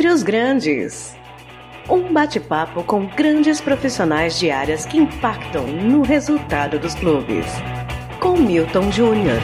Dentre os Grandes. Um bate-papo com grandes profissionais de áreas que impactam no resultado dos clubes. Com Milton Júnior.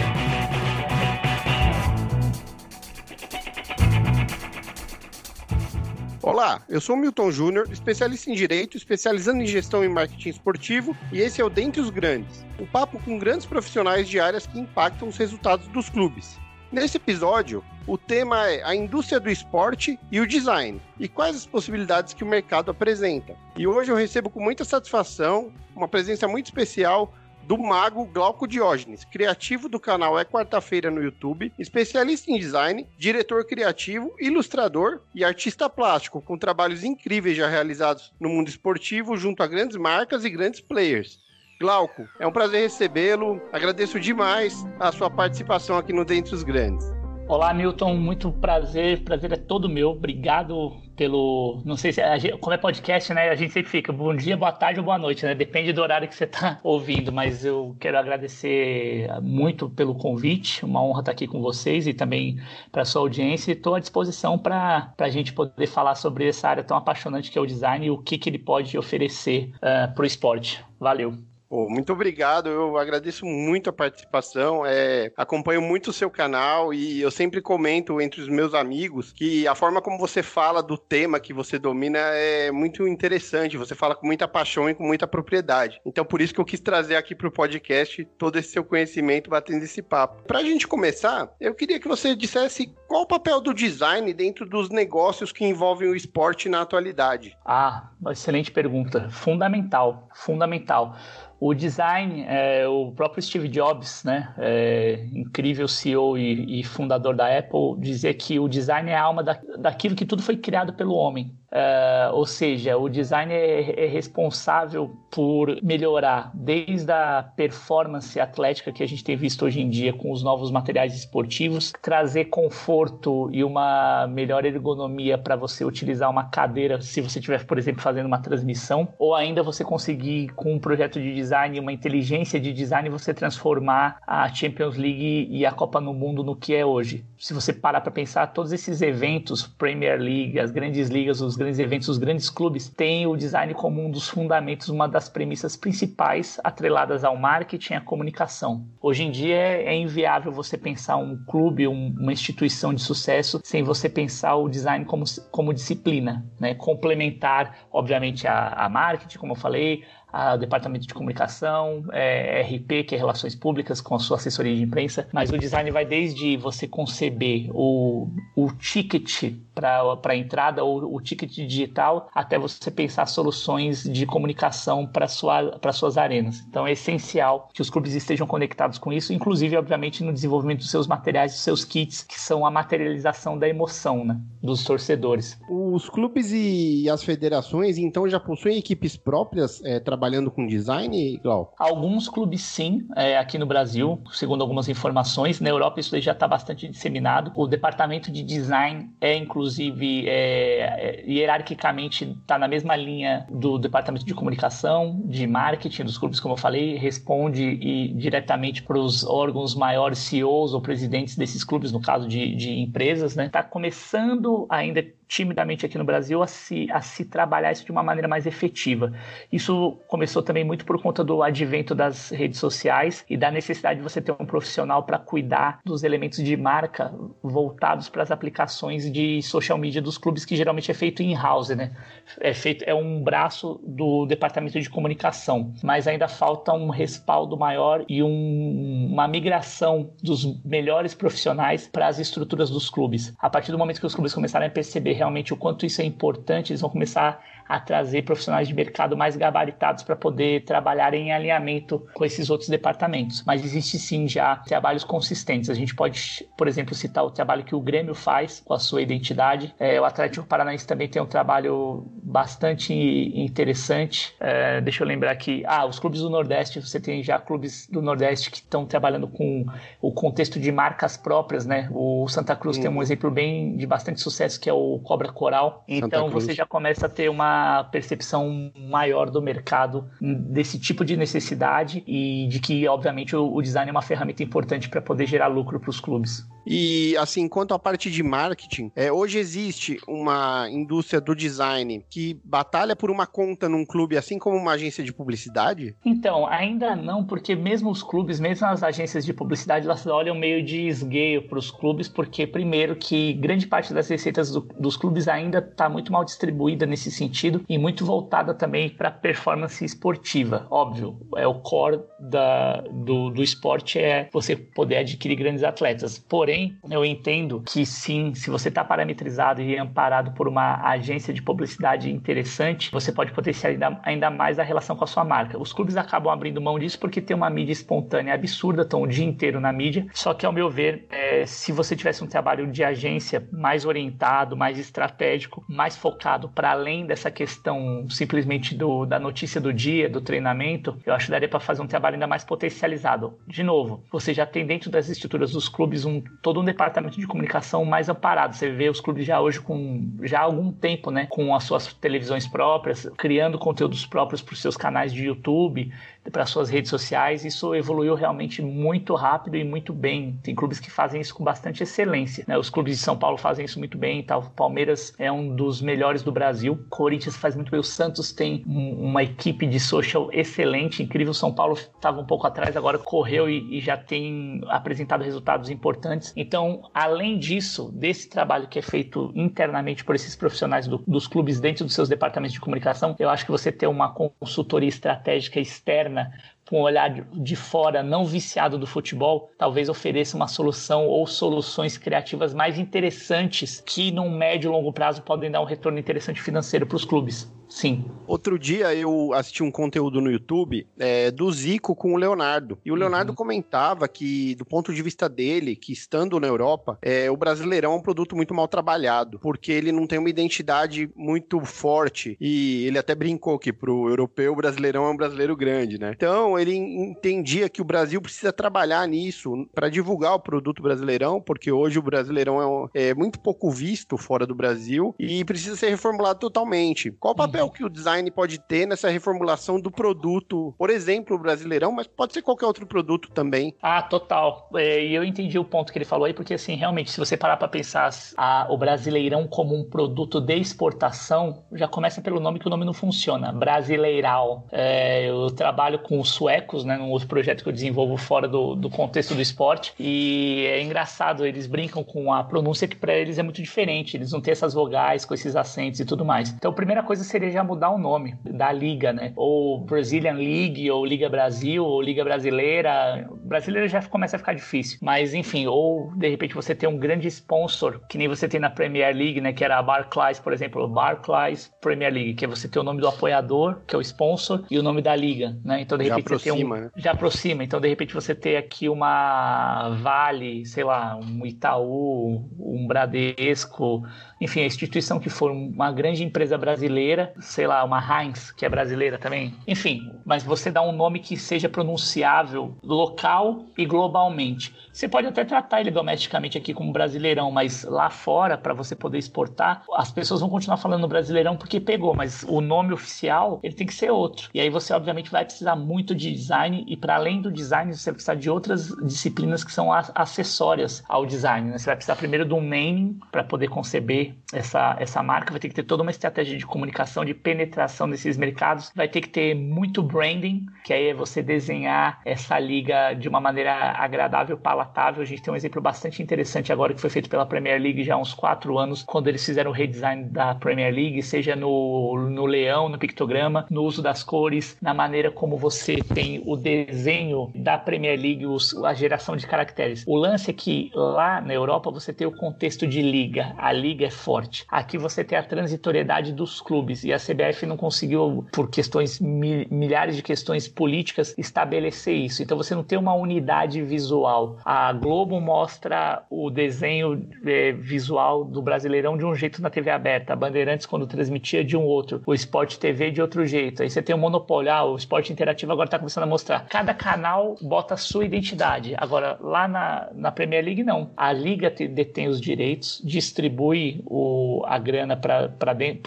Olá, eu sou Milton Júnior, especialista em Direito, especializando em Gestão e Marketing Esportivo, e esse é o Dentre os Grandes, um papo com grandes profissionais de áreas que impactam os resultados dos clubes. Nesse episódio, o tema é a indústria do esporte e o design, e quais as possibilidades que o mercado apresenta. E hoje eu recebo com muita satisfação uma presença muito especial do mago Glauco Diógenes, criativo do canal É Quarta-feira no YouTube, especialista em design, diretor criativo, ilustrador e artista plástico, com trabalhos incríveis já realizados no mundo esportivo junto a grandes marcas e grandes players. Glauco, é um prazer recebê-lo. Agradeço demais a sua participação aqui no Dentre os Grandes. Olá, Milton, muito prazer, prazer é todo meu. Obrigado pelo, não sei se gente, como é podcast, né? A gente sempre fica bom dia, boa tarde ou boa noite, né? Depende do horário que você está ouvindo, mas eu quero agradecer muito pelo convite. Uma honra estar aqui com vocês e também para sua audiência. Estou à disposição para a gente poder falar sobre essa área tão apaixonante que é o design e o que, que ele pode oferecer uh, para o esporte. Valeu. Pô, muito obrigado, eu agradeço muito a participação, é, acompanho muito o seu canal e eu sempre comento entre os meus amigos que a forma como você fala do tema que você domina é muito interessante, você fala com muita paixão e com muita propriedade. Então por isso que eu quis trazer aqui para o podcast todo esse seu conhecimento batendo esse papo. Para a gente começar, eu queria que você dissesse qual o papel do design dentro dos negócios que envolvem o esporte na atualidade. Ah, excelente pergunta, fundamental, fundamental. O design, é, o próprio Steve Jobs, né, é, incrível CEO e, e, fundador da Apple, dizia que o design é a alma da, daquilo que tudo foi criado pelo homem. Uh, ou seja, o design é, é, responsável por melhorar desde a performance atlética que a gente tem visto hoje em dia com os novos materiais esportivos, trazer conforto e uma melhor ergonomia para você utilizar uma cadeira se você estiver, por exemplo, fazendo uma transmissão, ou ainda você conseguir, com um projeto de design, uma inteligência de design, você transformar a Champions League e a Copa no Mundo no que é hoje. Se você parar para pensar, todos esses eventos, Premier League, as grandes ligas, os grandes eventos, os grandes clubes, têm o design como um dos fundamentos, uma das premissas principais atreladas ao marketing e à comunicação. Hoje em dia é inviável você pensar um clube, um, uma instituição de sucesso, sem você pensar o design como, como disciplina, né? complementar, obviamente, a, a marketing, como eu falei, a departamento de comunicação, é, RP, que é relações públicas, com a sua assessoria de imprensa, mas o design vai desde você conceber o, o ticket para a entrada ou o ticket digital até você pensar soluções de comunicação para sua, suas arenas. Então é essencial que os clubes estejam conectados com isso, inclusive, obviamente, no desenvolvimento dos seus materiais, dos seus kits, que são a materialização da emoção né, dos torcedores. Os clubes e as federações, então, já possuem equipes próprias é, trabalhando com design, Glauco? Alguns clubes sim, é, aqui no Brasil, segundo algumas informações. Na Europa isso já está bastante disseminado. O departamento de design é, inclusive, é, é, hierarquicamente está na mesma linha do departamento de comunicação, de marketing dos clubes, como eu falei, responde e, diretamente para os órgãos maiores, CEOs ou presidentes desses clubes, no caso de, de empresas, né? Está começando ainda timidamente aqui no Brasil a se, a se trabalhar isso de uma maneira mais efetiva. Isso começou também muito por conta do advento das redes sociais e da necessidade de você ter um profissional para cuidar dos elementos de marca voltados para as aplicações de social media dos clubes, que geralmente é feito in-house, né? É, feito, é um braço do departamento de comunicação, mas ainda falta um respaldo maior e um, uma migração dos melhores profissionais para as estruturas dos clubes. A partir do momento que os clubes começarem a perceber realmente o quanto isso é importante, eles vão começar trazer profissionais de mercado mais gabaritados para poder trabalhar em alinhamento com esses outros departamentos. Mas existe sim já trabalhos consistentes. A gente pode, por exemplo, citar o trabalho que o Grêmio faz com a sua identidade. É, o Atlético Paranaense também tem um trabalho bastante interessante. É, deixa eu lembrar que, ah, os clubes do Nordeste, você tem já clubes do Nordeste que estão trabalhando com o contexto de marcas próprias, né? O Santa Cruz uhum. tem um uhum. exemplo bem de bastante sucesso que é o Cobra Coral. Então você já começa a ter uma percepção maior do mercado desse tipo de necessidade e de que, obviamente, o, o design é uma ferramenta importante para poder gerar lucro para os clubes. E assim, quanto à parte de marketing, é, hoje existe uma indústria do design que batalha por uma conta num clube, assim como uma agência de publicidade? Então, ainda não, porque mesmo os clubes, mesmo as agências de publicidade, elas olham meio de esgueio para os clubes, porque primeiro que grande parte das receitas do, dos clubes ainda está muito mal distribuída nesse sentido e muito voltada também para performance esportiva. Óbvio, é o core da, do, do esporte é você poder adquirir grandes atletas. Porém Porém, eu entendo que sim, se você está parametrizado e amparado por uma agência de publicidade interessante, você pode potencializar ainda mais a relação com a sua marca. Os clubes acabam abrindo mão disso porque tem uma mídia espontânea absurda, estão o dia inteiro na mídia. Só que, ao meu ver, é, se você tivesse um trabalho de agência mais orientado, mais estratégico, mais focado para além dessa questão simplesmente do, da notícia do dia, do treinamento, eu acho que daria para fazer um trabalho ainda mais potencializado. De novo, você já tem dentro das estruturas dos clubes um todo um departamento de comunicação mais amparado. Você vê os clubes já hoje com já há algum tempo, né, com as suas televisões próprias, criando conteúdos próprios para os seus canais de YouTube, para suas redes sociais. Isso evoluiu realmente muito rápido e muito bem. Tem clubes que fazem isso com bastante excelência. Né? Os clubes de São Paulo fazem isso muito bem. O Palmeiras é um dos melhores do Brasil. Corinthians faz muito bem. O Santos tem um, uma equipe de social excelente, incrível. São Paulo estava um pouco atrás, agora correu e, e já tem apresentado resultados importantes. Então, além disso, desse trabalho que é feito internamente por esses profissionais do, dos clubes dentro dos seus departamentos de comunicação, eu acho que você ter uma consultoria estratégica externa externa, com um olhar de fora, não viciado do futebol, talvez ofereça uma solução ou soluções criativas mais interessantes que, num médio e longo prazo, podem dar um retorno interessante financeiro para os clubes. Sim. Outro dia eu assisti um conteúdo no YouTube é, do Zico com o Leonardo. E o Leonardo uhum. comentava que, do ponto de vista dele, que estando na Europa, é, o Brasileirão é um produto muito mal trabalhado, porque ele não tem uma identidade muito forte. E ele até brincou que pro europeu o Brasileirão é um brasileiro grande, né? Então ele entendia que o Brasil precisa trabalhar nisso para divulgar o produto brasileirão, porque hoje o Brasileirão é, um, é, muito pouco visto fora do Brasil e precisa ser reformulado totalmente. Qual o papel papel que o design pode ter nessa reformulação do produto, por exemplo, o Brasileirão, mas pode ser qualquer outro produto também. Ah, total. É, e eu entendi o ponto que ele falou aí, porque assim, realmente, se você parar para pensar a, o Brasileirão como um produto de exportação, já começa pelo nome que o nome não funciona. Brasileiral. É, eu trabalho com os suecos, né, num outro projeto que eu desenvolvo fora do, do contexto do esporte, e é engraçado, eles brincam com a pronúncia que para eles é muito diferente, eles não têm essas vogais com esses acentos e tudo mais. Então, a primeira coisa seria já mudar o nome da liga, né? Ou Brazilian League, ou Liga Brasil, ou Liga Brasileira. Brasileira já começa a ficar difícil. Mas, enfim, ou de repente você tem um grande sponsor, que nem você tem na Premier League, né? Que era a Barclays, por exemplo, Barclays Premier League, que é você ter o nome do apoiador, que é o sponsor, e o nome da liga, né? Então, de repente já aproxima, você tem um. Né? Já aproxima. Então, de repente você tem aqui uma Vale, sei lá, um Itaú, um Bradesco, enfim, a instituição que for uma grande empresa brasileira, sei lá, uma Heinz, que é brasileira também, enfim, mas você dá um nome que seja pronunciável local e globalmente. Você pode até tratar ele domesticamente aqui como brasileirão, mas lá fora, para você poder exportar, as pessoas vão continuar falando brasileirão porque pegou, mas o nome oficial ele tem que ser outro. E aí você, obviamente, vai precisar muito de design, e para além do design, você vai precisar de outras disciplinas que são acessórias ao design. Né? Você vai precisar primeiro de um naming para poder conceber essa, essa marca, vai ter que ter toda uma estratégia de comunicação, de penetração nesses mercados, vai ter que ter muito branding, que aí é você desenhar essa liga de uma maneira agradável, palatável. A gente tem um exemplo bastante interessante agora que foi feito pela Premier League já há uns quatro anos, quando eles fizeram o redesign da Premier League, seja no, no leão, no pictograma, no uso das cores, na maneira como você tem o desenho da Premier League, os, a geração de caracteres. O lance é que lá na Europa você tem o contexto de liga. A liga é forte. Aqui você tem a transitoriedade dos clubes e a CBF não conseguiu, por questões milhares de questões políticas, estabelecer isso. Então você não tem uma unidade visual. A Globo mostra o desenho é, visual do Brasileirão de um jeito na TV aberta, a Bandeirantes quando transmitia de um outro, o Sport TV de outro jeito. Aí você tem o monopólio, ah, o Esporte Interativo agora está começando a mostrar. Cada canal bota a sua identidade. Agora, lá na, na Premier League, não. A Liga te, detém os direitos, distribui o, a grana para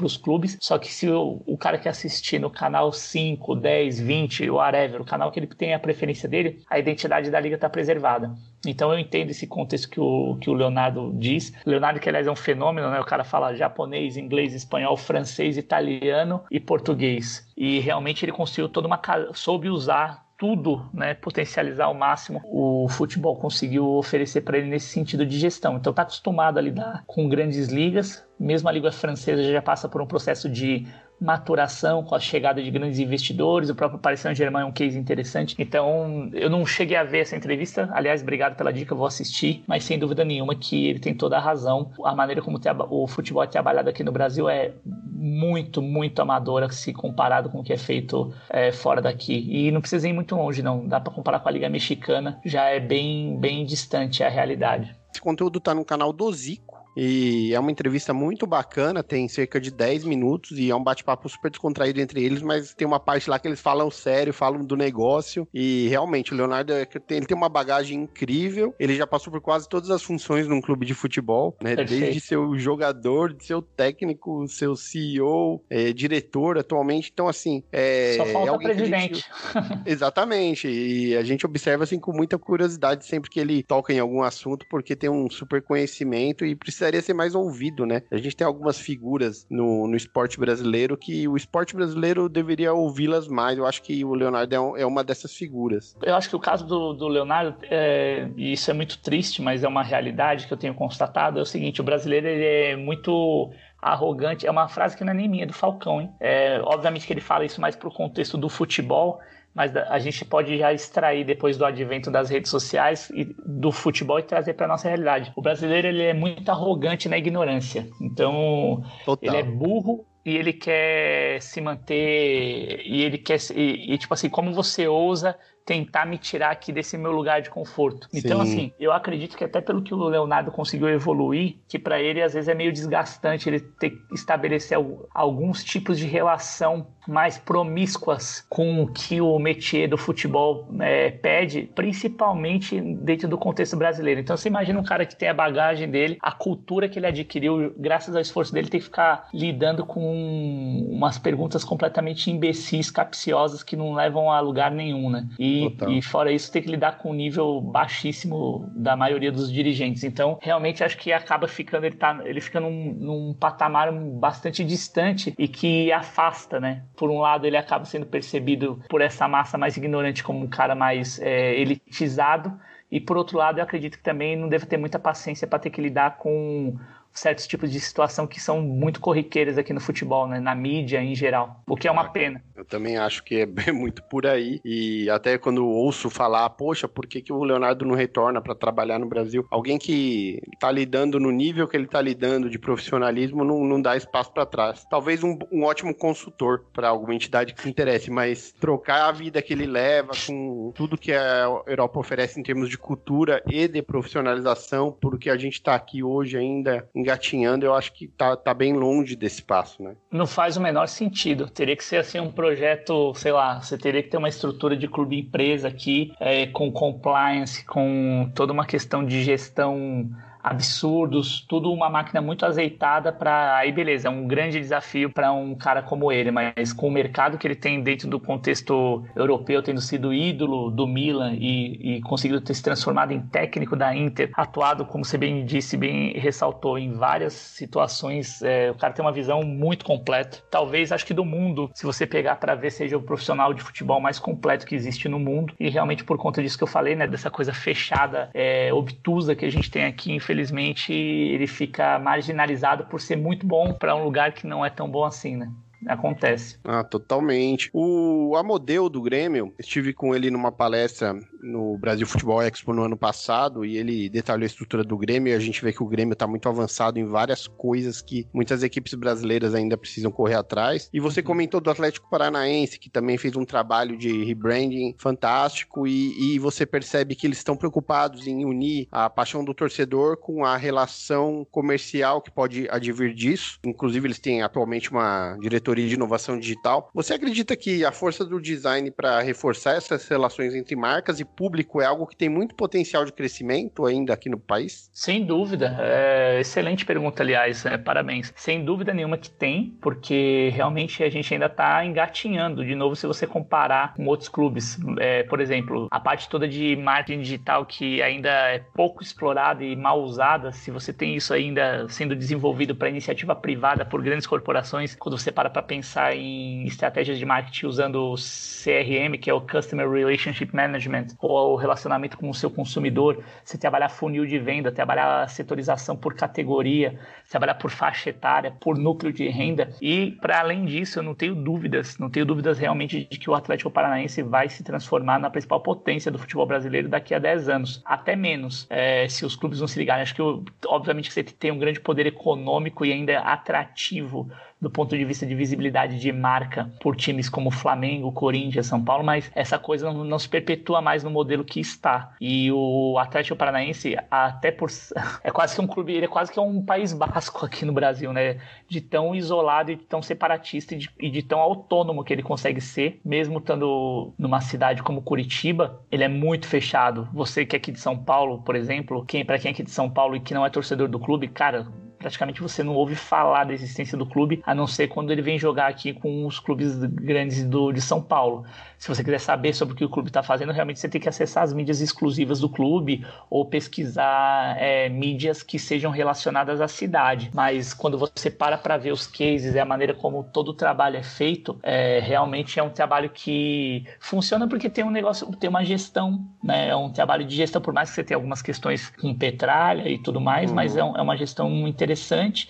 os clubes, só que se o, o cara quer assistir no canal 5, 10, 20, whatever, o canal que ele tem a preferência dele, a identidade da Liga está preservada. Então eu entendo esse contexto que o, que o Leonardo diz. Leonardo, que aliás é um fenômeno, né? O cara fala japonês, inglês, espanhol, francês, italiano e português. E realmente ele construiu toda uma. soube usar tudo, né, potencializar ao máximo o futebol conseguiu oferecer para ele nesse sentido de gestão. Então está acostumado a lidar com grandes ligas, mesmo a liga francesa já passa por um processo de maturação com a chegada de grandes investidores, o próprio Paris Saint-Germain é um case interessante. Então, eu não cheguei a ver essa entrevista, aliás, obrigado pela dica, vou assistir, mas sem dúvida nenhuma que ele tem toda a razão. A maneira como o futebol é trabalhado aqui no Brasil é muito, muito amadora se comparado com o que é feito é, fora daqui. E não precisa ir muito longe, não. Dá para comparar com a Liga Mexicana, já é bem, bem distante a realidade. Esse conteúdo está no canal do Zico e é uma entrevista muito bacana, tem cerca de 10 minutos e é um bate-papo super descontraído entre eles, mas tem uma parte lá que eles falam sério, falam do negócio. E realmente, o Leonardo é ele tem uma bagagem incrível. Ele já passou por quase todas as funções num clube de futebol, né? Perfeito. Desde seu jogador, seu técnico, seu CEO, é, diretor atualmente. Então, assim. É, Só falta é presidente. Gente... Exatamente. E a gente observa assim com muita curiosidade sempre que ele toca em algum assunto, porque tem um super conhecimento e precisa precisaria ser mais ouvido, né? A gente tem algumas figuras no, no esporte brasileiro que o esporte brasileiro deveria ouvi-las mais. Eu acho que o Leonardo é, um, é, uma dessas figuras. Eu acho que o caso do, do Leonardo, é, e isso é muito triste, mas é uma realidade que eu tenho constatado, é o seguinte, o brasileiro ele é muito arrogante. É uma frase que não é nem minha, é do Falcão, hein? É, obviamente que ele fala isso mais pro contexto do futebol, mas a gente pode já extrair depois do advento das redes sociais e do futebol e trazer para nossa realidade. O brasileiro ele é muito arrogante na ignorância. Então, Total. ele é burro e ele quer se manter e ele quer e, e tipo assim, como você ousa tentar me tirar aqui desse meu lugar de conforto. Então, Sim. assim, eu acredito que até pelo que o Leonardo conseguiu evoluir, que para ele às vezes é meio desgastante ele ter que estabelecer alguns tipos de relação mais promíscuas com o que o métier do futebol é, pede, principalmente dentro do contexto brasileiro. Então, você imagina um cara que tem a bagagem dele, a cultura que ele adquiriu, graças ao esforço dele, tem que ficar lidando com umas perguntas completamente imbecis, capciosas, que não levam a lugar nenhum, né? E e, fora isso, tem que lidar com o nível baixíssimo da maioria dos dirigentes. Então, realmente acho que acaba ficando, ele, tá, ele fica num, num patamar bastante distante e que afasta, né? Por um lado, ele acaba sendo percebido por essa massa mais ignorante como um cara mais é, elitizado. E por outro lado, eu acredito que também não deve ter muita paciência para ter que lidar com certos tipos de situação que são muito corriqueiras aqui no futebol, né? na mídia em geral, o que é uma ah, pena. Eu também acho que é muito por aí e até quando ouço falar, poxa, por que, que o Leonardo não retorna para trabalhar no Brasil? Alguém que tá lidando no nível que ele tá lidando de profissionalismo não, não dá espaço para trás. Talvez um, um ótimo consultor para alguma entidade que se interesse, mas trocar a vida que ele leva com tudo que a Europa oferece em termos de cultura e de profissionalização, porque a gente tá aqui hoje ainda engatinhando, eu acho que tá, tá bem longe desse passo, né? Não faz o menor sentido. Teria que ser assim um projeto, sei lá, você teria que ter uma estrutura de clube empresa aqui, é, com compliance, com toda uma questão de gestão absurdos, tudo uma máquina muito azeitada para aí beleza, é um grande desafio para um cara como ele, mas com o mercado que ele tem dentro do contexto europeu, tendo sido ídolo do Milan e, e conseguido ter se transformado em técnico da Inter, atuado como você bem disse, bem ressaltou em várias situações, é, o cara tem uma visão muito completa. Talvez acho que do mundo, se você pegar para ver, seja o profissional de futebol mais completo que existe no mundo e realmente por conta disso que eu falei, né, dessa coisa fechada, é, obtusa que a gente tem aqui, infelizmente infelizmente, ele fica marginalizado por ser muito bom para um lugar que não é tão bom assim, né? Acontece. Ah, totalmente. O Amodeu do Grêmio, estive com ele numa palestra no Brasil Futebol Expo no ano passado e ele detalhou a estrutura do Grêmio e a gente vê que o Grêmio está muito avançado em várias coisas que muitas equipes brasileiras ainda precisam correr atrás. E você uhum. comentou do Atlético Paranaense, que também fez um trabalho de rebranding fantástico e, e você percebe que eles estão preocupados em unir a paixão do torcedor com a relação comercial que pode advir disso. Inclusive, eles têm atualmente uma diretoria de inovação digital. Você acredita que a força do design para reforçar essas relações entre marcas e público é algo que tem muito potencial de crescimento ainda aqui no país? Sem dúvida. É, excelente pergunta, aliás. É, parabéns. Sem dúvida nenhuma que tem, porque realmente a gente ainda está engatinhando. De novo, se você comparar com outros clubes, é, por exemplo, a parte toda de marketing digital que ainda é pouco explorada e mal usada, se você tem isso ainda sendo desenvolvido para iniciativa privada por grandes corporações, quando você para para pensar em estratégias de marketing usando o CRM, que é o Customer Relationship Management, o relacionamento com o seu consumidor, você trabalhar funil de venda, trabalhar setorização por categoria, trabalhar por faixa etária, por núcleo de renda. E, para além disso, eu não tenho dúvidas, não tenho dúvidas realmente de que o Atlético Paranaense vai se transformar na principal potência do futebol brasileiro daqui a 10 anos. Até menos, é, se os clubes não se ligarem. Acho que, obviamente, você tem um grande poder econômico e ainda atrativo do ponto de vista de visibilidade de marca por times como Flamengo, Corinthians, São Paulo, mas essa coisa não, não se perpetua mais no modelo que está. E o Atlético Paranaense, até por. É quase que um clube, ele é quase que um país basco aqui no Brasil, né? De tão isolado e de tão separatista e de, e de tão autônomo que ele consegue ser, mesmo estando numa cidade como Curitiba, ele é muito fechado. Você que é aqui de São Paulo, por exemplo, quem para quem é aqui de São Paulo e que não é torcedor do clube, cara, praticamente você não ouve falar da existência do clube, a não ser quando ele vem jogar aqui com os clubes grandes do, de São Paulo. Se você quiser saber sobre o que o clube está fazendo, realmente você tem que acessar as mídias exclusivas do clube ou pesquisar é, mídias que sejam relacionadas à cidade. Mas quando você para para ver os cases e a maneira como todo o trabalho é feito, é, realmente é um trabalho que funciona porque tem um negócio, tem uma gestão, né? É um trabalho de gestão, por mais que você tenha algumas questões com petralha e tudo mais, uhum. mas é, um, é, uma gestão interessante,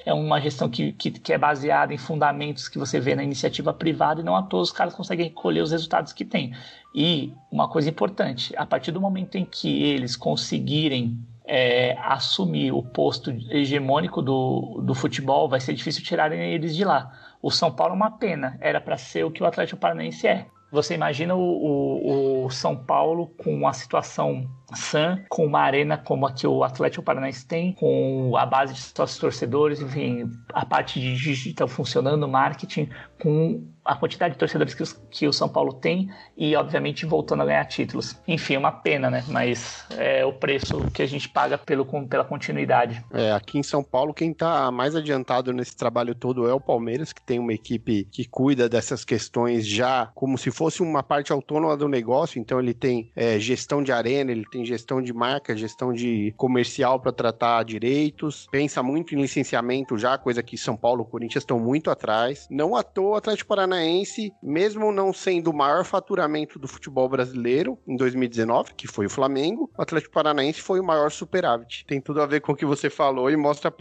é uma gestão que, que, que é baseada em fundamentos que você vê na iniciativa privada e não a todos os caras conseguem recolher os resultados que tem. E uma coisa importante, a partir do momento em que eles conseguirem é, assumir o posto hegemônico do, do futebol, vai ser difícil tirarem eles de lá. O São Paulo é uma pena, era para ser o que o Atlético Paranaense é. Você imagina o, o, o São Paulo com a situação Sam, com uma arena como a que o Atlético Paranaense tem, com a base de sócios torcedores, enfim, a parte de digital funcionando, marketing, com a quantidade de torcedores que, os, que, o São Paulo tem e, obviamente, voltando a ganhar títulos. Enfim, é uma pena, né? Mas é o preço que a gente paga pelo, pela continuidade. É, aqui em São Paulo, quem está mais adiantado nesse trabalho todo é o Palmeiras, que tem uma equipe que cuida dessas questões já como se fosse uma parte autônoma do negócio. Então, ele tem é, gestão de arena, ele tem gestão de marca, gestão de comercial para tratar direitos, pensa muito em licenciamento já, coisa que São Paulo e Corinthians estão muito atrás. Não à toa o Atlético Paranaense, mesmo não sendo o maior faturamento do futebol brasileiro em 2019, que foi o Flamengo, o Atlético Paranaense foi o maior superávit. Tem tudo a ver com o que você falou e mostra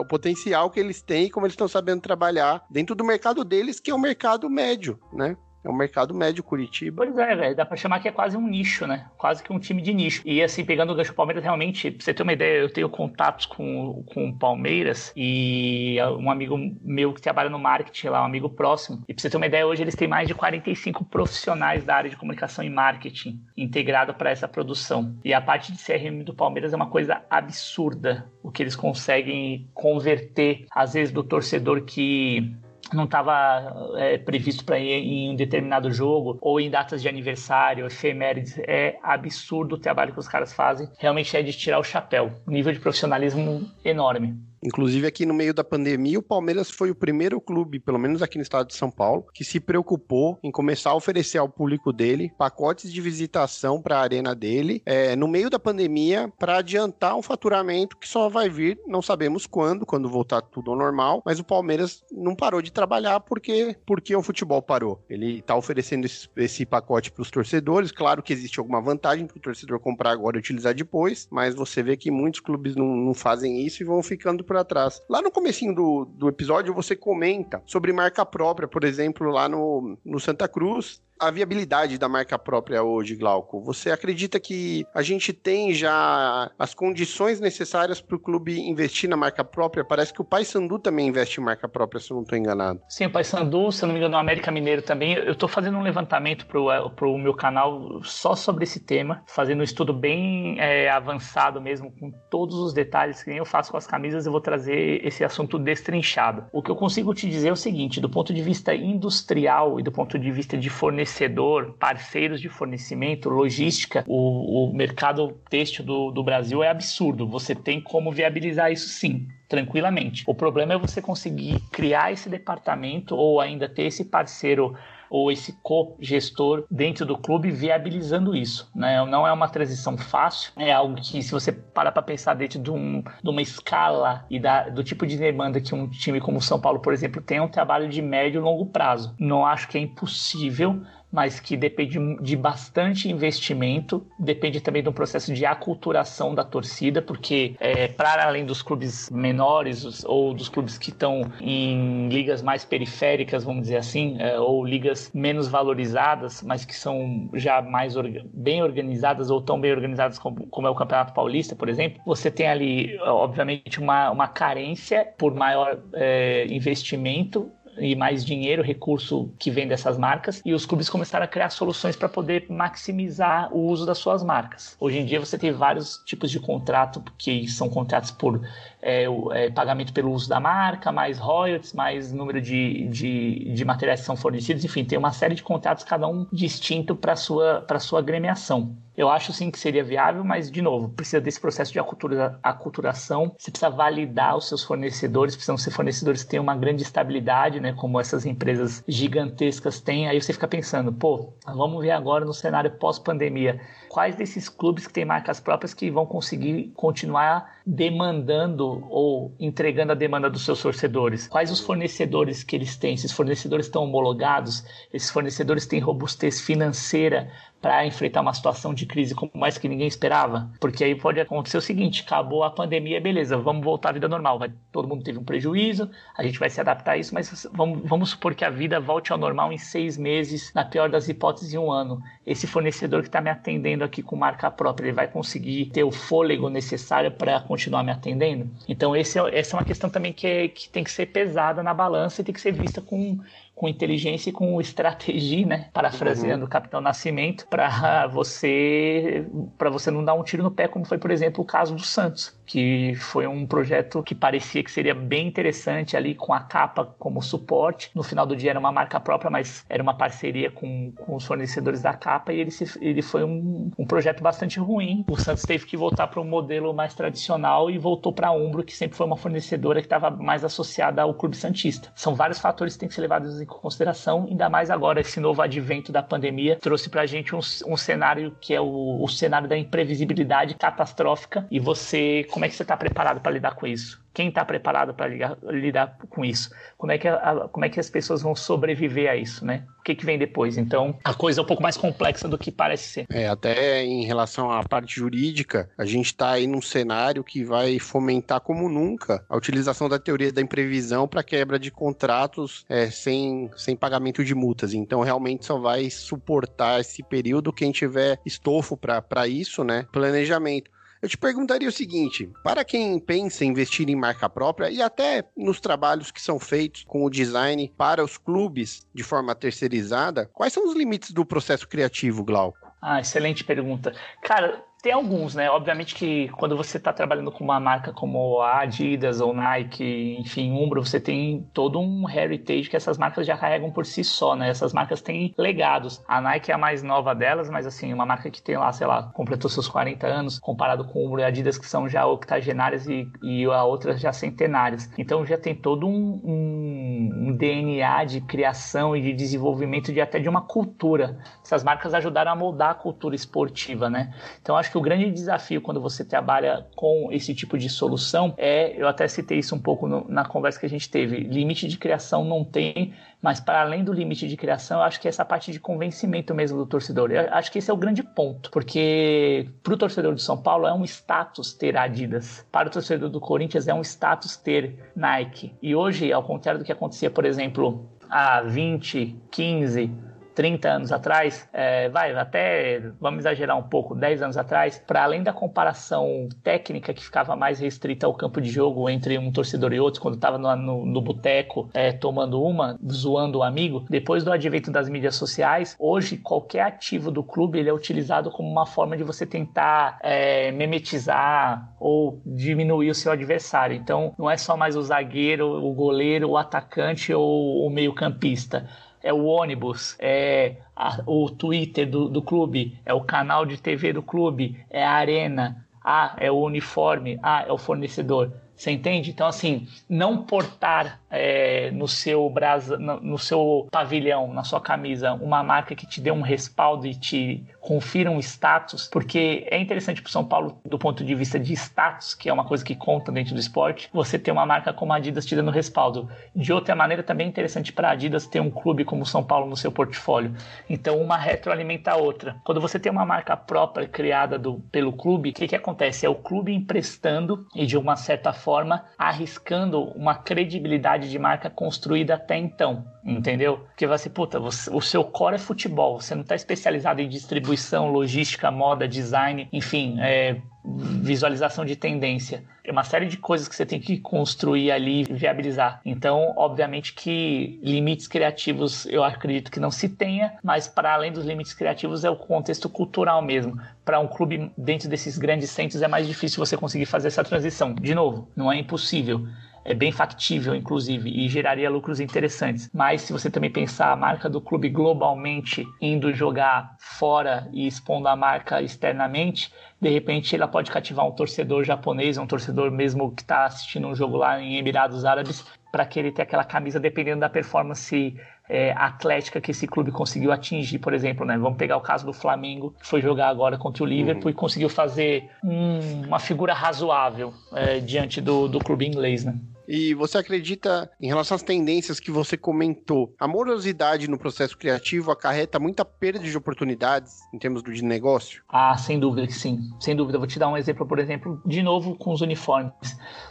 o potencial que eles têm e como eles estão sabendo trabalhar dentro do mercado deles, que é o mercado médio, né? É um mercado médio Curitiba. Pois é, velho. Dá pra chamar que é quase um nicho, né? Quase que um time de nicho. E assim, pegando o gancho Palmeiras, realmente, pra você ter uma ideia, eu tenho contatos com, com o Palmeiras e um amigo meu que trabalha no marketing lá, um amigo próximo. E pra você ter uma ideia, hoje eles têm mais de 45 profissionais da área de comunicação e marketing integrado para essa produção. E a parte de CRM do Palmeiras é uma coisa absurda o que eles conseguem converter, às vezes, do torcedor que não estava é, previsto para ir em um determinado jogo ou em datas de aniversário, efemérides. É absurdo o trabalho que os caras fazem. Realmente é de tirar o chapéu. Nível de profissionalismo enorme. Inclusive, aqui no meio da pandemia, o Palmeiras foi o primeiro clube, pelo menos aqui no estado de São Paulo, que se preocupou em começar a oferecer ao público dele pacotes de visitação para a arena dele é, no meio da pandemia para adiantar um faturamento que só vai vir, não sabemos quando, quando voltar tudo ao normal, mas o Palmeiras não parou de trabalhar porque, porque o futebol parou. Ele está oferecendo esse, esse pacote para os torcedores. Claro que existe alguma vantagem para o torcedor comprar agora e utilizar depois, mas você vê que muitos clubes não, não fazem isso e vão ficando por atrás. Lá no comecinho do, do episódio, você comenta sobre marca própria, por exemplo, lá no, no Santa Cruz, a viabilidade da marca própria hoje, Glauco? Você acredita que a gente tem já as condições necessárias para o clube investir na marca própria? Parece que o Paysandu também investe em marca própria, se eu não estou enganado. Sim, o Paysandu, se eu não me engano, o América Mineiro também. Eu estou fazendo um levantamento para o meu canal só sobre esse tema, fazendo um estudo bem é, avançado mesmo, com todos os detalhes que nem eu faço com as camisas, eu vou trazer esse assunto destrinchado. O que eu consigo te dizer é o seguinte, do ponto de vista industrial e do ponto de vista de fornecimento, fornecedor, parceiros de fornecimento, logística, o, o mercado têxtil do, do Brasil é absurdo. Você tem como viabilizar isso sim tranquilamente. O problema é você conseguir criar esse departamento ou ainda ter esse parceiro ou esse co-gestor dentro do clube viabilizando isso. Né? Não é uma transição fácil, é algo que, se você parar para pensar dentro de, um, de, uma escala e da, do tipo de demanda que um time como o São Paulo, por exemplo, tem, é um trabalho de médio e longo prazo. Não acho que é impossível, mas que depende de bastante investimento, depende também de um processo de aculturação da torcida, porque é, para além dos clubes menores ou dos clubes que estão em ligas mais periféricas, vamos dizer assim, é, ou ligas menos valorizadas, mas que são já mais orga bem organizadas ou tão bem organizadas como, como, é o Campeonato Paulista, por exemplo, você tem ali, obviamente, uma, uma carência por maior é, investimento e mais dinheiro, recurso que vem dessas marcas, e os clubes começaram a criar soluções para poder maximizar o uso das suas marcas. Hoje em dia você tem vários tipos de contrato, que são contratos por é, é, pagamento pelo uso da marca, mais royalties, mais número de, de, de materiais que são fornecidos, enfim, tem uma série de contratos, cada um distinto para a sua, sua agremiação. Eu acho sim que seria viável, mas, de novo, precisa desse processo de acultura, aculturação, você precisa validar os seus fornecedores, precisam ser fornecedores que tenham uma grande estabilidade, né, como essas empresas gigantescas têm. Aí você fica pensando, pô, vamos ver agora no cenário pós-pandemia quais desses clubes que têm marcas próprias que vão conseguir continuar demandando ou entregando a demanda dos seus torcedores? Quais os fornecedores que eles têm? Esses fornecedores estão homologados? Esses fornecedores têm robustez financeira para enfrentar uma situação de crise como mais que ninguém esperava? Porque aí pode acontecer o seguinte: acabou a pandemia, beleza, vamos voltar à vida normal. Vai, todo mundo teve um prejuízo, a gente vai se adaptar a isso, mas vamos, vamos supor que a vida volte ao normal em seis meses, na pior das hipóteses, em um ano. Esse fornecedor que está me atendendo aqui com marca própria, ele vai conseguir ter o fôlego necessário para continuar me atendendo? Então, esse é, essa é uma questão também que, é, que tem que ser pesada na balança e tem que ser vista com com inteligência e com estratégia, né? Parafraseando uhum. o Capitão Nascimento, para você para você não dar um tiro no pé, como foi, por exemplo, o caso do Santos, que foi um projeto que parecia que seria bem interessante ali com a capa como suporte. No final do dia era uma marca própria, mas era uma parceria com, com os fornecedores da capa e ele, se, ele foi um, um projeto bastante ruim. O Santos teve que voltar para um modelo mais tradicional e voltou para a Umbro, que sempre foi uma fornecedora que estava mais associada ao Clube Santista. São vários fatores que têm que ser levados em consideração, ainda mais agora esse novo advento da pandemia trouxe para a gente um, um, cenário que é o, o cenário da imprevisibilidade catastrófica e você, como é que você está preparado para lidar com isso? Quem está preparado para lidar com isso? Como é, que a, como é que as pessoas vão sobreviver a isso, né? O que, que vem depois? Então, a coisa é um pouco mais complexa do que parece ser. É, até em relação à parte jurídica, a gente está aí num cenário que vai fomentar como nunca a utilização da teoria da imprevisão para quebra de contratos é, sem, sem pagamento de multas. Então, realmente só vai suportar esse período quem tiver estofo para isso, né? Planejamento. Eu te perguntaria o seguinte: para quem pensa em investir em marca própria e até nos trabalhos que são feitos com o design para os clubes de forma terceirizada, quais são os limites do processo criativo, Glauco? Ah, excelente pergunta. Cara, tem alguns, né? Obviamente que quando você está trabalhando com uma marca como a Adidas ou Nike, enfim, Umbro, você tem todo um heritage que essas marcas já carregam por si só, né? Essas marcas têm legados. A Nike é a mais nova delas, mas assim, uma marca que tem lá, sei lá, completou seus 40 anos, comparado com Umbro e Adidas, que são já octogenárias e, e a outra já centenárias. Então já tem todo um, um, um DNA de criação e de desenvolvimento de até de uma cultura. Essas marcas ajudaram a moldar a cultura esportiva, né? Então acho que que o grande desafio quando você trabalha com esse tipo de solução é, eu até citei isso um pouco no, na conversa que a gente teve, limite de criação não tem, mas para além do limite de criação, eu acho que é essa parte de convencimento mesmo do torcedor. Eu acho que esse é o grande ponto, porque para o torcedor de São Paulo é um status ter Adidas, para o torcedor do Corinthians é um status ter Nike. E hoje, ao contrário do que acontecia, por exemplo, há 20, 15, 30 anos atrás, é, vai, até, vamos exagerar um pouco, 10 anos atrás, para além da comparação técnica que ficava mais restrita ao campo de jogo entre um torcedor e outro, quando estava no, no, no boteco é, tomando uma, zoando o um amigo, depois do advento das mídias sociais, hoje qualquer ativo do clube ele é utilizado como uma forma de você tentar é, memetizar ou diminuir o seu adversário. Então, não é só mais o zagueiro, o goleiro, o atacante ou o meio-campista é o ônibus, é a, o Twitter do, do clube, é o canal de TV do clube, é a arena, ah, é o uniforme, ah, é o fornecedor. Você entende? Então, assim, não portar é, no seu brasa, no, no, seu pavilhão, na sua camisa, uma marca que te dê um respaldo e te confira um status, porque é interessante para São Paulo do ponto de vista de status, que é uma coisa que conta dentro do esporte, você ter uma marca como a Adidas te dando respaldo. De outra maneira, também é interessante para a Adidas ter um clube como São Paulo no seu portfólio. Então, uma retroalimenta a outra. Quando você tem uma marca própria criada do, pelo clube, o que, que acontece? É o clube emprestando e de uma certa forma arriscando uma credibilidade de marca construída até então, entendeu? Porque você, puta, você, o seu core é futebol, você não está especializado em distribuição, logística, moda, design, enfim, é, visualização de tendência. É uma série de coisas que você tem que construir ali e viabilizar. Então, obviamente que limites criativos eu acredito que não se tenha, mas para além dos limites criativos é o contexto cultural mesmo. Para um clube dentro desses grandes centros é mais difícil você conseguir fazer essa transição. De novo, não é impossível é bem factível, inclusive, e geraria lucros interessantes. Mas se você também pensar a marca do clube globalmente indo jogar fora e expondo a marca externamente, de repente ela pode cativar um torcedor japonês, um torcedor mesmo que está assistindo um jogo lá em Emirados Árabes, para que ele tenha aquela camisa dependendo da performance é, atlética que esse clube conseguiu atingir, por exemplo, né? Vamos pegar o caso do Flamengo, que foi jogar agora contra o Liverpool uhum. e conseguiu fazer um, uma figura razoável é, diante do, do clube inglês, né? E você acredita, em relação às tendências que você comentou, a morosidade no processo criativo acarreta muita perda de oportunidades em termos de negócio? Ah, sem dúvida que sim. Sem dúvida. Vou te dar um exemplo, por exemplo, de novo com os uniformes.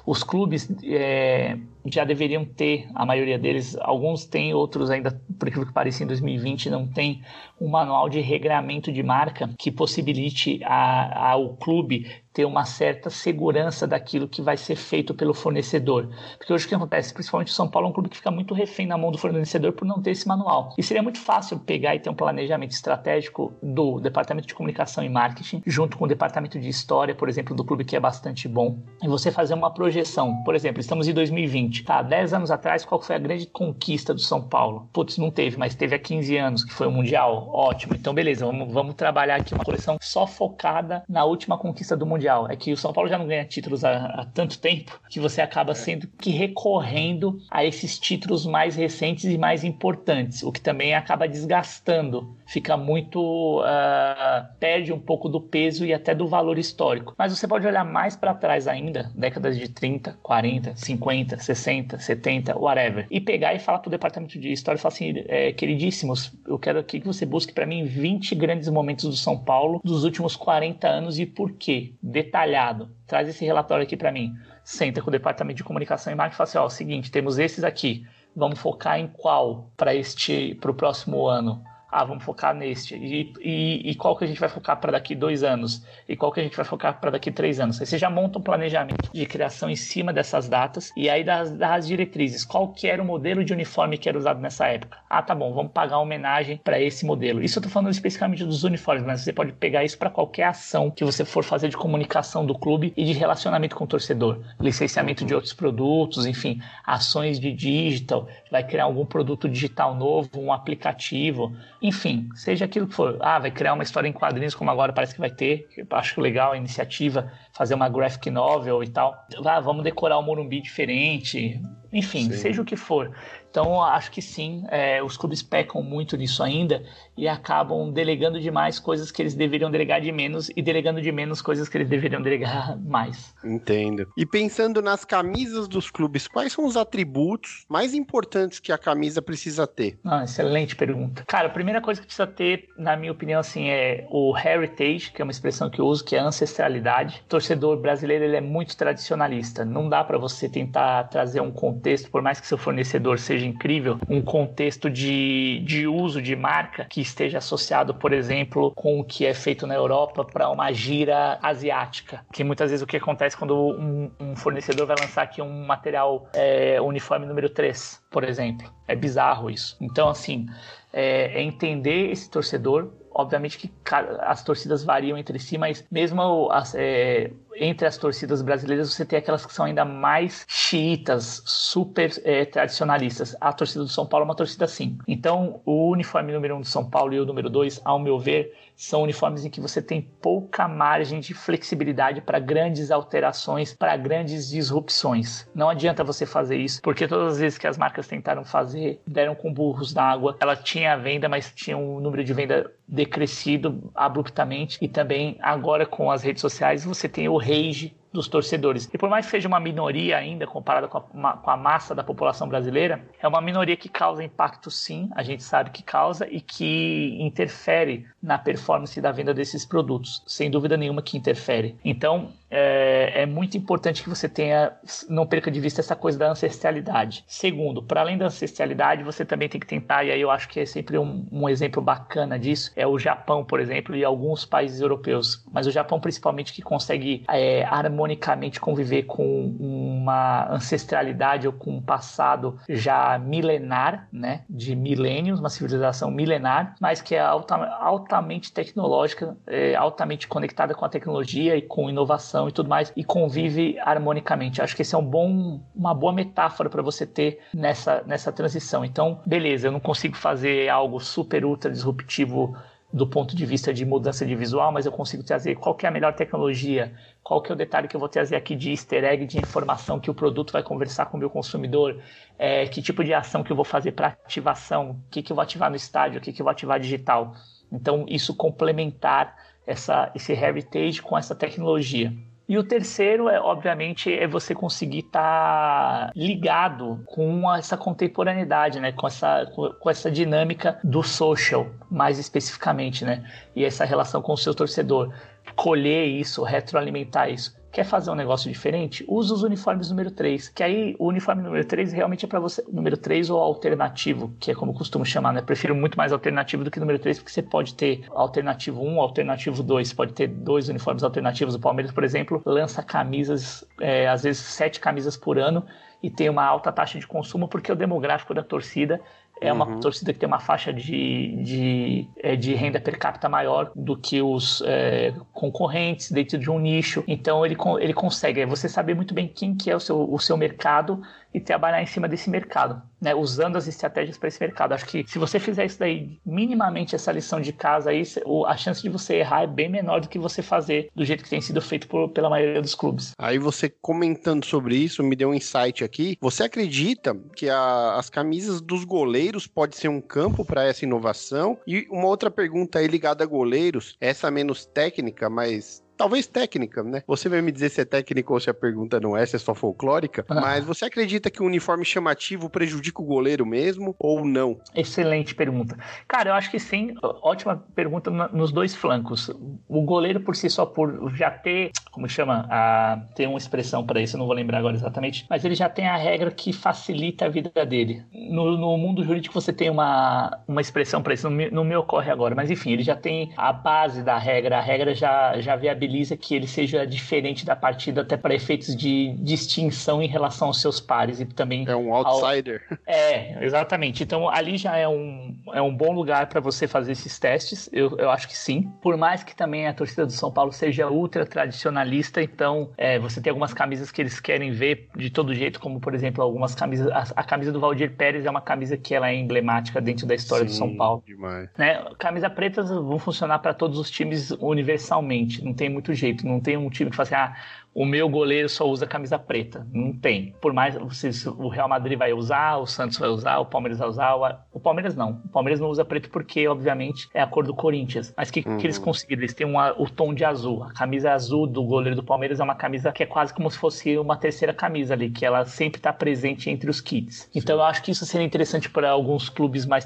Os clubes é, já deveriam ter, a maioria deles, alguns têm, outros ainda, por aquilo que parecia em 2020, não tem um manual de regramento de marca que possibilite a, ao clube ter uma certa segurança daquilo que vai ser feito pelo fornecedor. Porque hoje o que acontece, principalmente o São Paulo, é um clube que fica muito refém na mão do fornecedor por não ter esse manual. E seria muito fácil pegar e ter um planejamento estratégico do departamento de comunicação e marketing, junto com o departamento de história, por exemplo, do clube que é bastante bom, e você fazer uma projeção. Por exemplo, estamos em 2020, tá? 10 anos atrás, qual foi a grande conquista do São Paulo? Putz, não teve, mas teve há 15 anos, que foi o Mundial. Ótimo. Então, beleza, vamos, vamos trabalhar aqui uma coleção só focada na última conquista do Mundial Mundial. É que o São Paulo já não ganha títulos há, há tanto tempo que você acaba é. sendo que recorrendo a esses títulos mais recentes e mais importantes, o que também acaba desgastando. Fica muito. Uh, perde um pouco do peso e até do valor histórico. Mas você pode olhar mais para trás ainda, décadas de 30, 40, 50, 60, 70, whatever, e pegar e falar para o departamento de história e falar assim: é, queridíssimos, eu quero aqui que você busque para mim 20 grandes momentos do São Paulo dos últimos 40 anos e por quê detalhado. Traz esse relatório aqui para mim. Senta com o departamento de comunicação e marketing e fala assim: ó, seguinte, temos esses aqui. Vamos focar em qual para este para o próximo ano? Ah, vamos focar neste. E, e, e, qual que a gente vai focar para daqui dois anos? E qual que a gente vai focar para daqui três anos? Aí você já monta um planejamento de criação em cima dessas datas e aí das, das diretrizes. Qual que era o modelo de uniforme que era usado nessa época? Ah, tá bom, vamos pagar homenagem para esse modelo. Isso eu tô falando especificamente dos uniformes, mas você pode pegar isso para qualquer ação que você for fazer de comunicação do clube e de relacionamento com o torcedor. Licenciamento de outros produtos, enfim, ações de digital, vai criar algum produto digital novo, um aplicativo enfim, seja aquilo que for. Ah, vai criar uma história em quadrinhos como agora parece que vai ter. Eu acho legal a iniciativa, fazer uma graphic novel e tal. Ah, vamos decorar o Morumbi diferente. Enfim, sim. seja o que for. Então, acho que sim, é, os clubes pecam muito nisso ainda e acabam delegando demais coisas que eles deveriam delegar de menos e delegando de menos coisas que eles deveriam delegar mais. Entendo. E pensando nas camisas dos clubes, quais são os atributos mais importantes que a camisa precisa ter? Ah, excelente pergunta. Cara, a primeira coisa que precisa ter, na minha opinião, assim, é o heritage, que é uma expressão que eu uso, que é a ancestralidade. O torcedor brasileiro ele é muito tradicionalista. Não dá para você tentar trazer um contexto, por mais que seu fornecedor seja incrível, um contexto de, de uso de marca que esteja associado, por exemplo, com o que é feito na Europa para uma gira asiática. Que muitas vezes o que acontece quando um, um fornecedor vai lançar aqui um material é, uniforme número 3, por exemplo. É bizarro isso. Então, assim, é, é entender esse torcedor, obviamente que as torcidas variam entre si, mas mesmo as, é, entre as torcidas brasileiras você tem aquelas que são ainda mais xiitas, super é, tradicionalistas. A torcida do São Paulo é uma torcida assim. Então, o uniforme número um do São Paulo e o número dois, ao meu ver, são uniformes em que você tem pouca margem de flexibilidade para grandes alterações, para grandes disrupções. Não adianta você fazer isso, porque todas as vezes que as marcas tentaram fazer, deram com burros na água. Ela tinha a venda, mas tinha um número de venda decrescido abruptamente. E também agora com as redes sociais você tem o rage dos torcedores. E por mais que seja uma minoria ainda, comparada com a, com a, massa da população brasileira, é uma minoria que causa impacto sim, a gente sabe que causa, e que interfere na performance da venda desses produtos. Sem dúvida nenhuma que interfere. Então, é, é, muito importante que você tenha, não perca de vista essa coisa da ancestralidade. Segundo, para além da ancestralidade, você também tem que tentar, e aí eu acho que é sempre um, um, exemplo bacana disso, é o Japão, por exemplo, e alguns países europeus, mas o Japão principalmente que consegue é, harmonicamente conviver com uma ancestralidade ou com um passado já milenar, né, de milênios, uma civilização milenar, mas que é alta, altamente tecnológica, é, altamente conectada com a tecnologia e com inovação e tudo mais e convive harmonicamente. Acho que esse é um bom, uma boa metáfora para você ter nessa, nessa transição. Então, beleza, eu não consigo fazer algo super ultra disruptivo do ponto de vista de mudança de visual, mas eu consigo trazer qual é a melhor tecnologia, qual que é o detalhe que eu vou trazer aqui de easter egg, de informação que o produto vai conversar com o meu consumidor, é, que tipo de ação que eu vou fazer para ativação, o que, que eu vou ativar no estádio, o que, que eu vou ativar digital. Então, isso complementar essa, esse heritage com essa tecnologia. E o terceiro é, obviamente, é você conseguir estar tá ligado com essa contemporaneidade, né? Com essa, com essa dinâmica do social, mais especificamente, né? E essa relação com o seu torcedor. Colher isso, retroalimentar isso. Quer fazer um negócio diferente? Usa os uniformes número 3. Que aí o uniforme número 3 realmente é para você. Número 3 ou alternativo, que é como eu costumo chamar, né? Prefiro muito mais alternativo do que número 3, porque você pode ter alternativo 1, alternativo 2. Pode ter dois uniformes alternativos. O Palmeiras, por exemplo, lança camisas, é, às vezes sete camisas por ano e tem uma alta taxa de consumo porque o demográfico da torcida é uma uhum. torcida que tem uma faixa de, de, é, de renda per capita maior do que os é, concorrentes dentro de um nicho. Então ele, ele consegue, é você saber muito bem quem que é o seu, o seu mercado e trabalhar em cima desse mercado, né? usando as estratégias para esse mercado. Acho que se você fizer isso daí, minimamente essa lição de casa aí, a chance de você errar é bem menor do que você fazer do jeito que tem sido feito por, pela maioria dos clubes. Aí você comentando sobre isso, me deu um insight aqui. Você acredita que a, as camisas dos goleiros pode ser um campo para essa inovação? E uma outra pergunta aí ligada a goleiros, essa menos técnica, mas talvez técnica, né? Você vai me dizer se é técnica ou se a pergunta não é, se é só folclórica, ah. mas você acredita que o uniforme chamativo prejudica o goleiro mesmo ou não? Excelente pergunta. Cara, eu acho que sim. Ótima pergunta nos dois flancos. O goleiro por si só, por já ter, como chama, a, tem uma expressão para isso, eu não vou lembrar agora exatamente, mas ele já tem a regra que facilita a vida dele. No, no mundo jurídico você tem uma, uma expressão para isso, não me, não me ocorre agora, mas enfim, ele já tem a base da regra, a regra já, já viabiliza viabiliza que ele seja diferente da partida até para efeitos de distinção em relação aos seus pares e também é um outsider. Ao... É, exatamente. Então ali já é um, é um bom lugar para você fazer esses testes. Eu, eu acho que sim. Por mais que também a torcida do São Paulo seja ultra tradicionalista, então é, você tem algumas camisas que eles querem ver de todo jeito, como por exemplo algumas camisas. A, a camisa do Valdir Pérez é uma camisa que ela é emblemática dentro da história sim, do São Paulo. Demais. Né? Camisa pretas vão funcionar para todos os times universalmente. Não tem muito jeito. Não tem um time que fala assim, ah, o meu goleiro só usa camisa preta. Não tem. Por mais se o Real Madrid vai usar, o Santos vai usar, o Palmeiras vai usar. O Palmeiras não. O Palmeiras não usa preto porque, obviamente, é a cor do Corinthians. Mas o que, uhum. que eles uhum. conseguiram? Eles têm uma, o tom de azul. A camisa azul do goleiro do Palmeiras é uma camisa que é quase como se fosse uma terceira camisa ali, que ela sempre está presente entre os kits. Então Sim. eu acho que isso seria interessante para alguns clubes mais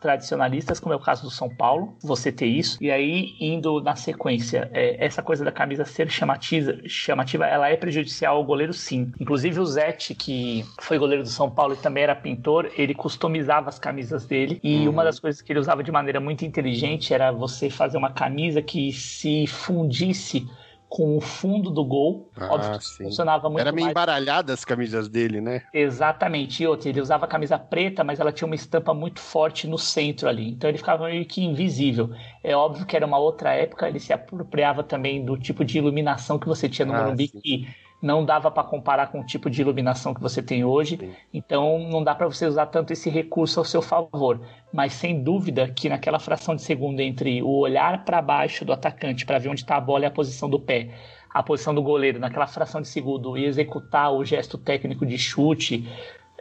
tradicionalistas, como é o caso do São Paulo, você ter isso. E aí, indo na sequência, é, essa coisa da camisa ser chamativa chamativa, ela é prejudicial ao goleiro sim. Inclusive o Zete, que foi goleiro do São Paulo e também era pintor, ele customizava as camisas dele e uhum. uma das coisas que ele usava de maneira muito inteligente era você fazer uma camisa que se fundisse com o fundo do gol. Ah, Óbvio que funcionava muito Era meio mais... embaralhada as camisas dele, né? Exatamente. E outra, ele usava a camisa preta, mas ela tinha uma estampa muito forte no centro ali. Então ele ficava meio que invisível. É óbvio que era uma outra época, ele se apropriava também do tipo de iluminação que você tinha no ah, Morumbi, sim. que não dava para comparar com o tipo de iluminação que você tem hoje, Sim. então não dá para você usar tanto esse recurso ao seu favor. Mas sem dúvida que naquela fração de segundo entre o olhar para baixo do atacante para ver onde está a bola e a posição do pé, a posição do goleiro, naquela fração de segundo e executar o gesto técnico de chute,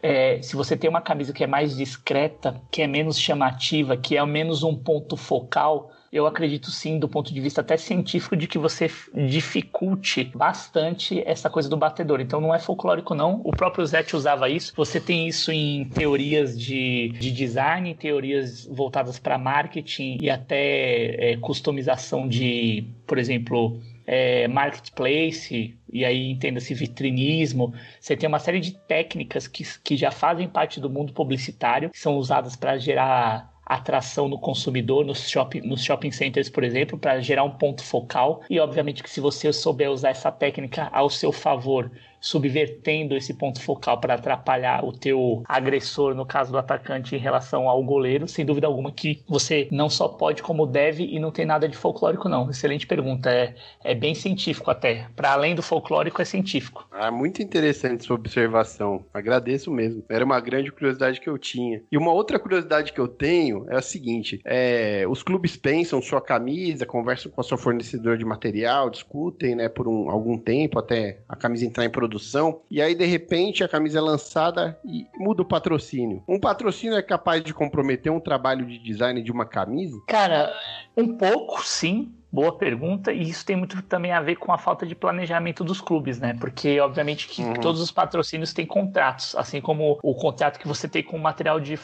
é, se você tem uma camisa que é mais discreta, que é menos chamativa, que é menos um ponto focal, eu acredito sim, do ponto de vista até científico, de que você dificulte bastante essa coisa do batedor. Então não é folclórico, não. O próprio Zete usava isso. Você tem isso em teorias de, de design, teorias voltadas para marketing e até é, customização de, por exemplo, é, marketplace, e aí entenda-se vitrinismo. Você tem uma série de técnicas que, que já fazem parte do mundo publicitário, que são usadas para gerar atração no consumidor nos shopping, nos shopping centers, por exemplo, para gerar um ponto focal. E obviamente que se você souber usar essa técnica ao seu favor subvertendo esse ponto focal para atrapalhar o teu agressor, no caso do atacante, em relação ao goleiro, sem dúvida alguma que você não só pode, como deve, e não tem nada de folclórico, não. Excelente pergunta. É, é bem científico até. Para além do folclórico, é científico. Ah, muito interessante sua observação. Agradeço mesmo. Era uma grande curiosidade que eu tinha. E uma outra curiosidade que eu tenho é a seguinte: é, os clubes pensam sua camisa, conversam com a sua fornecedor de material, discutem né, por um, algum tempo até a camisa entrar em produção produção, e aí de repente a camisa é lançada e muda o patrocínio. Um patrocínio é capaz de comprometer um trabalho de design de uma camisa? Cara, um pouco sim, Boa pergunta, e isso tem muito também a ver com a falta de planejamento dos clubes, né? Porque, obviamente, que uhum. todos os patrocínios têm contratos, assim como o contrato que você tem com o material de,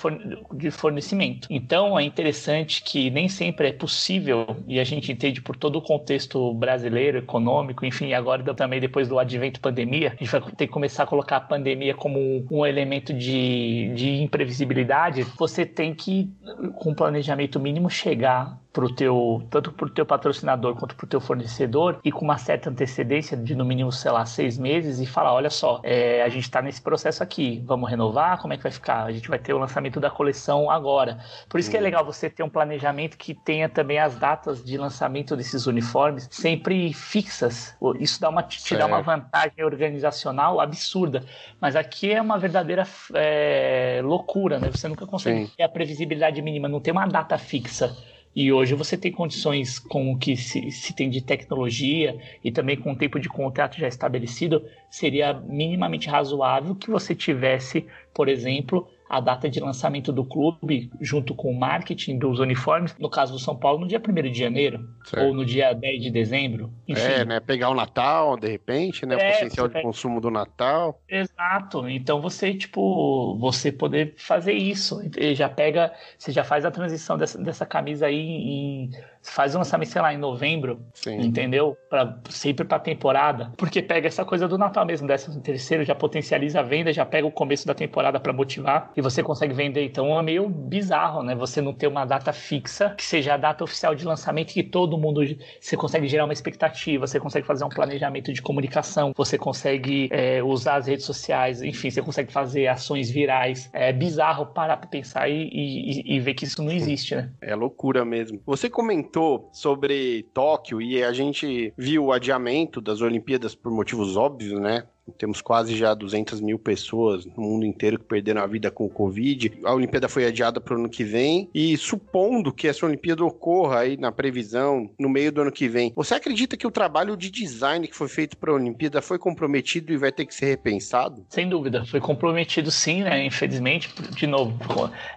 de fornecimento. Então, é interessante que nem sempre é possível, e a gente entende por todo o contexto brasileiro, econômico, enfim, agora também depois do advento pandemia, a gente vai ter que começar a colocar a pandemia como um elemento de, de imprevisibilidade. Você tem que, com planejamento mínimo, chegar pro teu, tanto para o teu patrocinador quanto para o teu fornecedor e com uma certa antecedência de no mínimo, sei lá, seis meses e falar, olha só, é, a gente está nesse processo aqui, vamos renovar, como é que vai ficar? A gente vai ter o lançamento da coleção agora. Por isso que é uhum. legal você ter um planejamento que tenha também as datas de lançamento desses uniformes sempre fixas. Isso dá uma, te dá uma vantagem organizacional absurda. Mas aqui é uma verdadeira é, loucura, né? Você nunca consegue Sim. ter a previsibilidade mínima, não tem uma data fixa. E hoje você tem condições com o que se, se, tem de tecnologia e também com o tempo de contrato já estabelecido, seria minimamente razoável que você tivesse, por exemplo, a data de lançamento do clube junto com o marketing dos uniformes, no caso do São Paulo, no dia 1 de janeiro certo. ou no dia 10 de dezembro. Enfim. É, né? Pegar o Natal, de repente, né? É, o potencial de pega... consumo do Natal. Exato. Então você, tipo, você poder fazer isso. Já pega, você já faz a transição dessa, dessa camisa aí em faz um lançamento, sei lá, em novembro, Sim. entendeu? Pra, sempre pra temporada. Porque pega essa coisa do Natal mesmo, décimo terceiro, já potencializa a venda, já pega o começo da temporada para motivar. E você consegue vender. Então é meio bizarro, né? Você não ter uma data fixa que seja a data oficial de lançamento que todo mundo você consegue gerar uma expectativa, você consegue fazer um planejamento de comunicação, você consegue é, usar as redes sociais, enfim, você consegue fazer ações virais. É bizarro parar para pensar e, e, e ver que isso não existe, né? É loucura mesmo. Você comentou sobre Tóquio e a gente viu o adiamento das Olimpíadas por motivos óbvios, né? Temos quase já 200 mil pessoas no mundo inteiro que perderam a vida com o Covid. A Olimpíada foi adiada para o ano que vem. E supondo que essa Olimpíada ocorra aí na previsão, no meio do ano que vem, você acredita que o trabalho de design que foi feito para a Olimpíada foi comprometido e vai ter que ser repensado? Sem dúvida, foi comprometido sim, né? Infelizmente, de novo,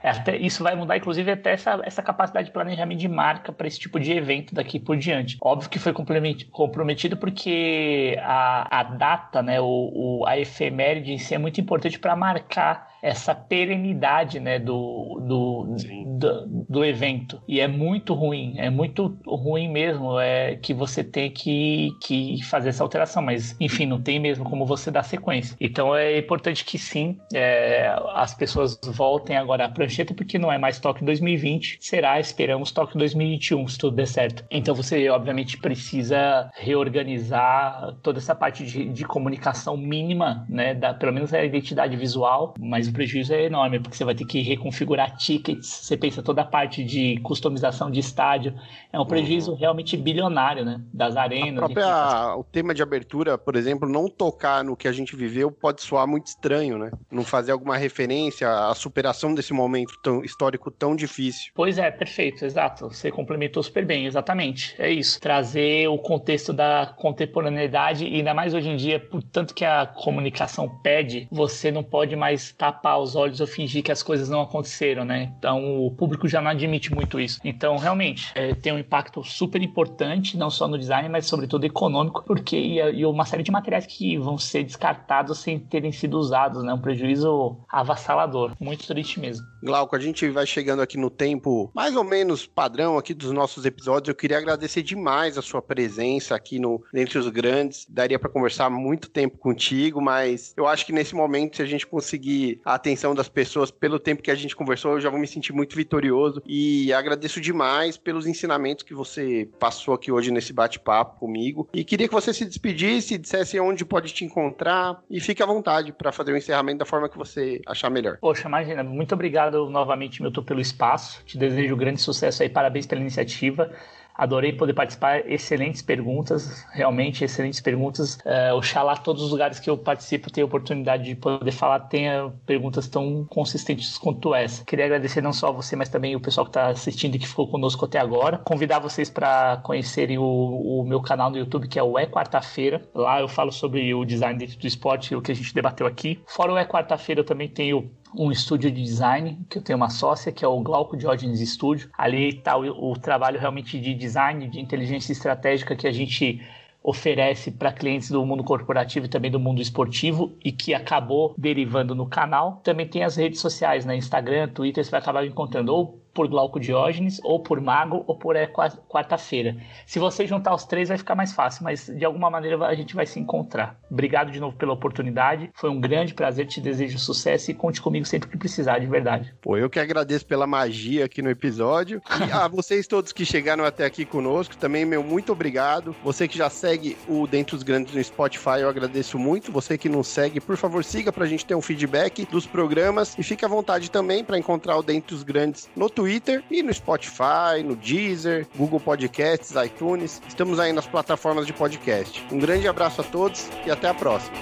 é, até, isso vai mudar, inclusive, até essa, essa capacidade de planejamento de marca para esse tipo de evento daqui por diante. Óbvio que foi comprometido porque a, a data, né? O o, a efeméride em si é muito importante para marcar essa perenidade né, do, do, do, do, evento. E é muito ruim, é muito ruim mesmo é que você tem que, que fazer essa alteração, mas enfim, não tem mesmo como você dar sequência. Então é importante que sim, é, as pessoas voltem agora à prancheta, porque não é mais Tóquio 2020, será, esperamos, Tóquio 2021, se tudo der certo. Então você, obviamente, precisa reorganizar toda essa parte de, de comunicação mínima, né, da, pelo menos a identidade visual, mas prejuízo é enorme, porque você vai ter que reconfigurar tickets, você pensa toda a parte de customização de estádio, é um prejuízo uhum. realmente bilionário, né? Das arenas. A própria, o tema de abertura, por exemplo, não tocar no que a gente viveu pode soar muito estranho, né? Não fazer alguma referência à superação desse momento tão histórico tão difícil. Pois é, perfeito, exato. Você complementou super bem, exatamente. É isso. Trazer o contexto da contemporaneidade, e ainda mais hoje em dia, por tanto que a comunicação pede, você não pode mais tapar tapar os olhos ou fingir que as coisas não aconteceram, né? Então o público já não admite muito isso. Então realmente é, tem um impacto super importante, não só no design, mas sobretudo econômico, porque e, e uma série de materiais que vão ser descartados sem terem sido usados, né? Um prejuízo avassalador, muito triste mesmo. Glauco, a gente vai chegando aqui no tempo mais ou menos padrão aqui dos nossos episódios. Eu queria agradecer demais a sua presença aqui no Entre os Grandes. Daria para conversar muito tempo contigo, mas eu acho que nesse momento, se a gente conseguir atenção das pessoas pelo tempo que a gente conversou, eu já vou me sentir muito vitorioso e agradeço demais pelos ensinamentos que você passou aqui hoje nesse bate-papo comigo. E queria que você se despedisse, dissesse onde pode te encontrar e fique à vontade para fazer o encerramento da forma que você achar melhor. Poxa, imagina, muito obrigado novamente, Milton, pelo espaço. Te desejo grande sucesso aí, parabéns pela iniciativa. Adorei poder participar, excelentes perguntas, realmente excelentes perguntas. Uh, oxalá todos os lugares que eu participo tenha oportunidade de poder falar, tenha perguntas tão consistentes quanto essa. Queria agradecer não só a você, mas também o pessoal que está assistindo e que ficou conosco até agora. Convidar vocês para conhecerem o, o, meu canal no YouTube, que é o É Quarta-feira. Lá eu falo sobre o design dentro do esporte, o que a gente debateu aqui. Fora o É Quarta-feira, eu também tenho um estúdio de design, que eu tenho uma sócia, que é o Glauco Diógenes Studio. Ali está o, o trabalho realmente de design, de inteligência estratégica que a gente oferece para clientes do mundo corporativo e também do mundo esportivo e que acabou derivando no canal. Também tem as redes sociais, né? Instagram, Twitter, você vai acabar encontrando ou por Glauco Diógenes, ou por Mago, ou por é quarta-feira. Se você juntar os três, vai ficar mais fácil, mas de alguma maneira a gente vai se encontrar. Obrigado de novo pela oportunidade. Foi um grande prazer, te desejo sucesso e conte comigo sempre que precisar, de verdade. Pô, eu que agradeço pela magia aqui no episódio. E a vocês todos que chegaram até aqui conosco, também, meu muito obrigado. Você que já segue o Dentro dos Grandes no Spotify, eu agradeço muito. Você que não segue, por favor, siga pra gente ter um feedback dos programas e fique à vontade também para encontrar o Dentro dos Grandes no Twitter Twitter e no Spotify, no Deezer, Google Podcasts, iTunes. Estamos aí nas plataformas de podcast. Um grande abraço a todos e até a próxima.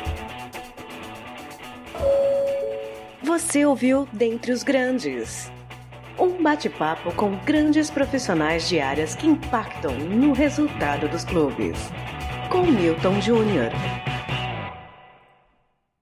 Você ouviu Dentre os Grandes. Um bate-papo com grandes profissionais de áreas que impactam no resultado dos clubes. Com Milton Júnior.